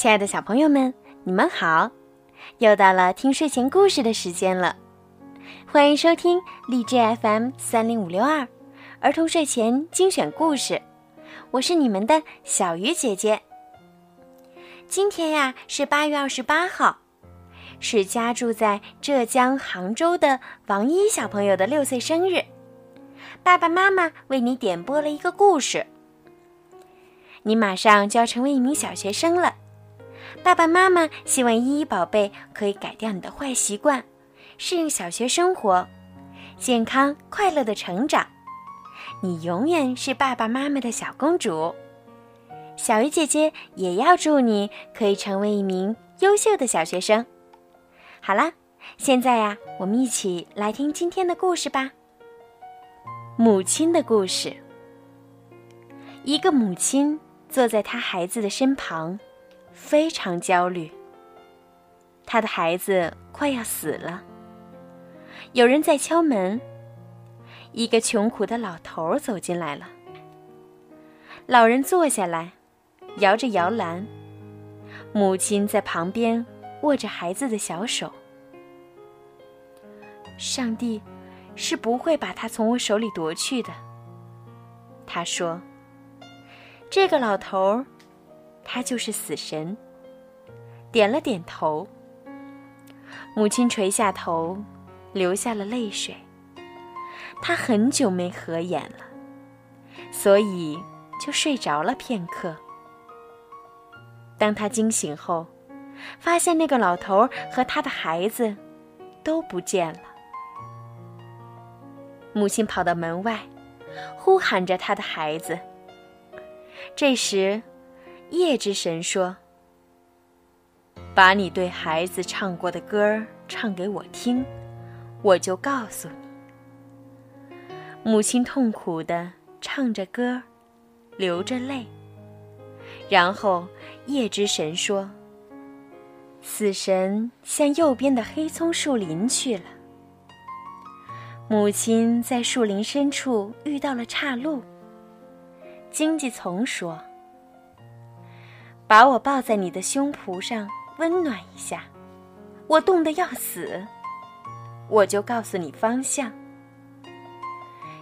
亲爱的小朋友们，你们好！又到了听睡前故事的时间了，欢迎收听荔枝 FM 三零五六二儿童睡前精选故事，我是你们的小鱼姐姐。今天呀是八月二十八号，是家住在浙江杭州的王一小朋友的六岁生日，爸爸妈妈为你点播了一个故事。你马上就要成为一名小学生了，爸爸妈妈希望依依宝贝可以改掉你的坏习惯，适应小学生活，健康快乐的成长。你永远是爸爸妈妈的小公主。小鱼姐姐也要祝你可以成为一名优秀的小学生。好啦，现在呀，我们一起来听今天的故事吧。母亲的故事。一个母亲。坐在她孩子的身旁，非常焦虑。他的孩子快要死了。有人在敲门，一个穷苦的老头走进来了。老人坐下来，摇着摇篮，母亲在旁边握着孩子的小手。上帝是不会把他从我手里夺去的，他说。这个老头，他就是死神。点了点头。母亲垂下头，流下了泪水。他很久没合眼了，所以就睡着了片刻。当他惊醒后，发现那个老头和他的孩子都不见了。母亲跑到门外，呼喊着他的孩子。这时，夜之神说：“把你对孩子唱过的歌唱给我听，我就告诉你。”母亲痛苦地唱着歌，流着泪。然后，夜之神说：“死神向右边的黑松树林去了。”母亲在树林深处遇到了岔路。荆棘丛说：“把我抱在你的胸脯上，温暖一下，我冻得要死。我就告诉你方向。”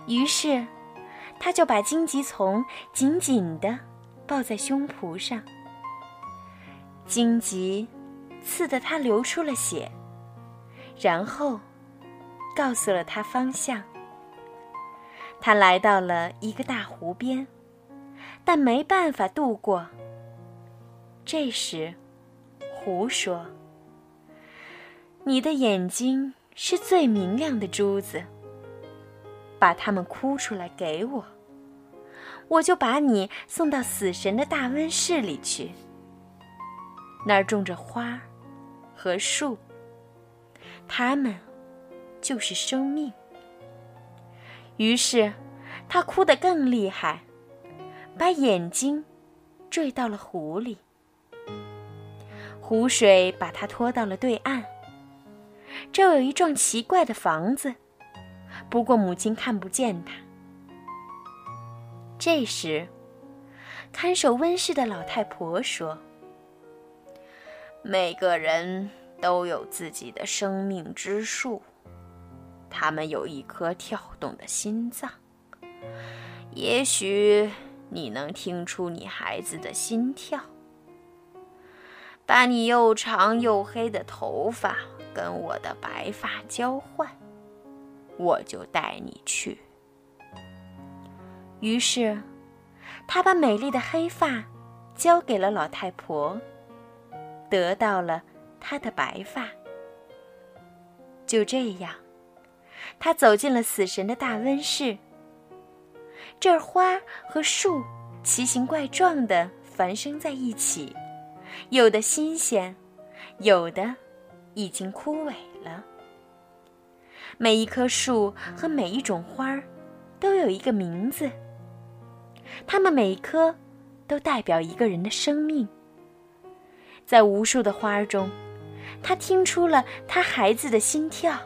于是，他就把荆棘丛紧紧地抱在胸脯上。荆棘刺得他流出了血，然后告诉了他方向。他来到了一个大湖边。但没办法渡过。这时，湖说：“你的眼睛是最明亮的珠子，把它们哭出来给我，我就把你送到死神的大温室里去。那儿种着花和树，它们就是生命。”于是，他哭得更厉害。把眼睛坠到了湖里，湖水把他拖到了对岸。这有一幢奇怪的房子，不过母亲看不见它。这时，看守温室的老太婆说：“每个人都有自己的生命之树，他们有一颗跳动的心脏，也许。”你能听出你孩子的心跳？把你又长又黑的头发跟我的白发交换，我就带你去。于是，他把美丽的黑发交给了老太婆，得到了她的白发。就这样，他走进了死神的大温室。这儿花和树奇形怪状的繁生在一起，有的新鲜，有的已经枯萎了。每一棵树和每一种花儿都有一个名字，它们每一棵都代表一个人的生命。在无数的花儿中，他听出了他孩子的心跳。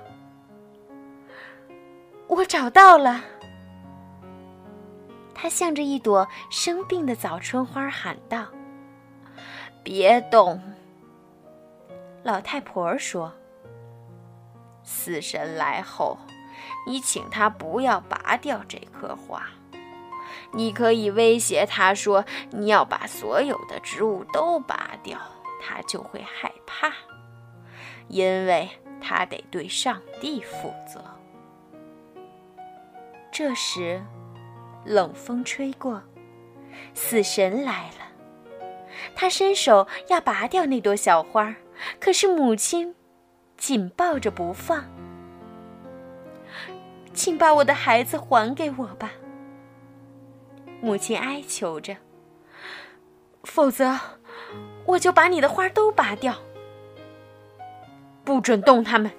我找到了。他向着一朵生病的早春花喊道：“别动。”老太婆说：“死神来后，你请他不要拔掉这棵花。你可以威胁他说，你要把所有的植物都拔掉，他就会害怕，因为他得对上帝负责。”这时，冷风吹过，死神来了，他伸手要拔掉那朵小花。可是母亲紧抱着不放，请把我的孩子还给我吧。母亲哀求着，否则我就把你的花都拔掉，不准动他们。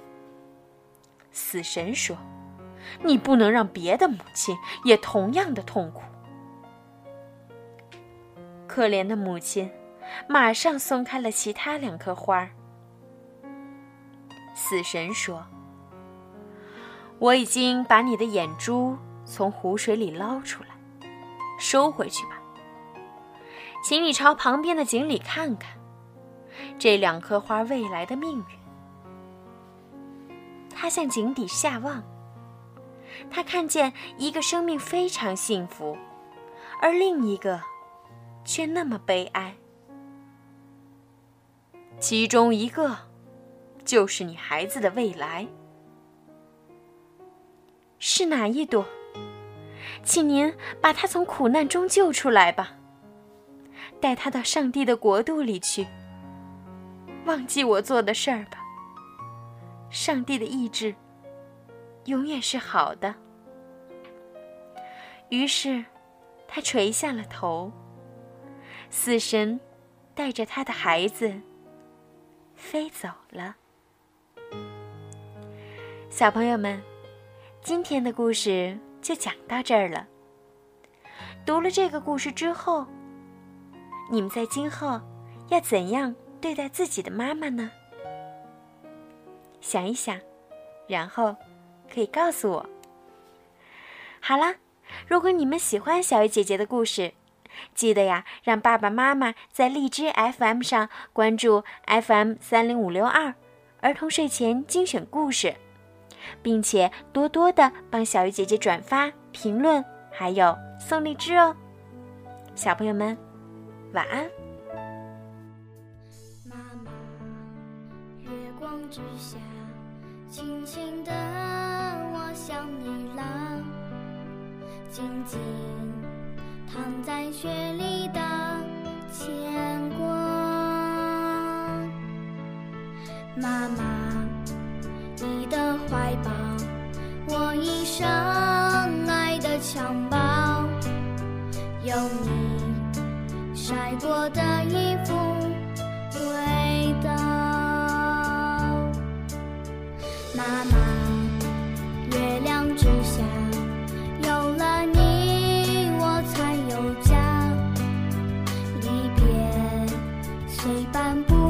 死神说：“你不能让别的母亲也同样的痛苦。”可怜的母亲。马上松开了其他两颗花儿。死神说：“我已经把你的眼珠从湖水里捞出来，收回去吧。请你朝旁边的井里看看，这两颗花未来的命运。”他向井底下望，他看见一个生命非常幸福，而另一个却那么悲哀。其中一个，就是你孩子的未来。是哪一朵？请您把他从苦难中救出来吧，带他到上帝的国度里去。忘记我做的事儿吧。上帝的意志永远是好的。于是，他垂下了头。死神带着他的孩子。飞走了。小朋友们，今天的故事就讲到这儿了。读了这个故事之后，你们在今后要怎样对待自己的妈妈呢？想一想，然后可以告诉我。好啦，如果你们喜欢小鱼姐姐的故事。记得呀，让爸爸妈妈在荔枝 FM 上关注 FM 三零五六二儿童睡前精选故事，并且多多的帮小鱼姐姐转发、评论，还有送荔枝哦。小朋友们，晚安。妈妈，月光之下，轻轻的我想你了，静静。藏在雪里的牵挂，妈妈，你的怀抱，我一生爱的襁褓，有你晒过的衣服陪伴不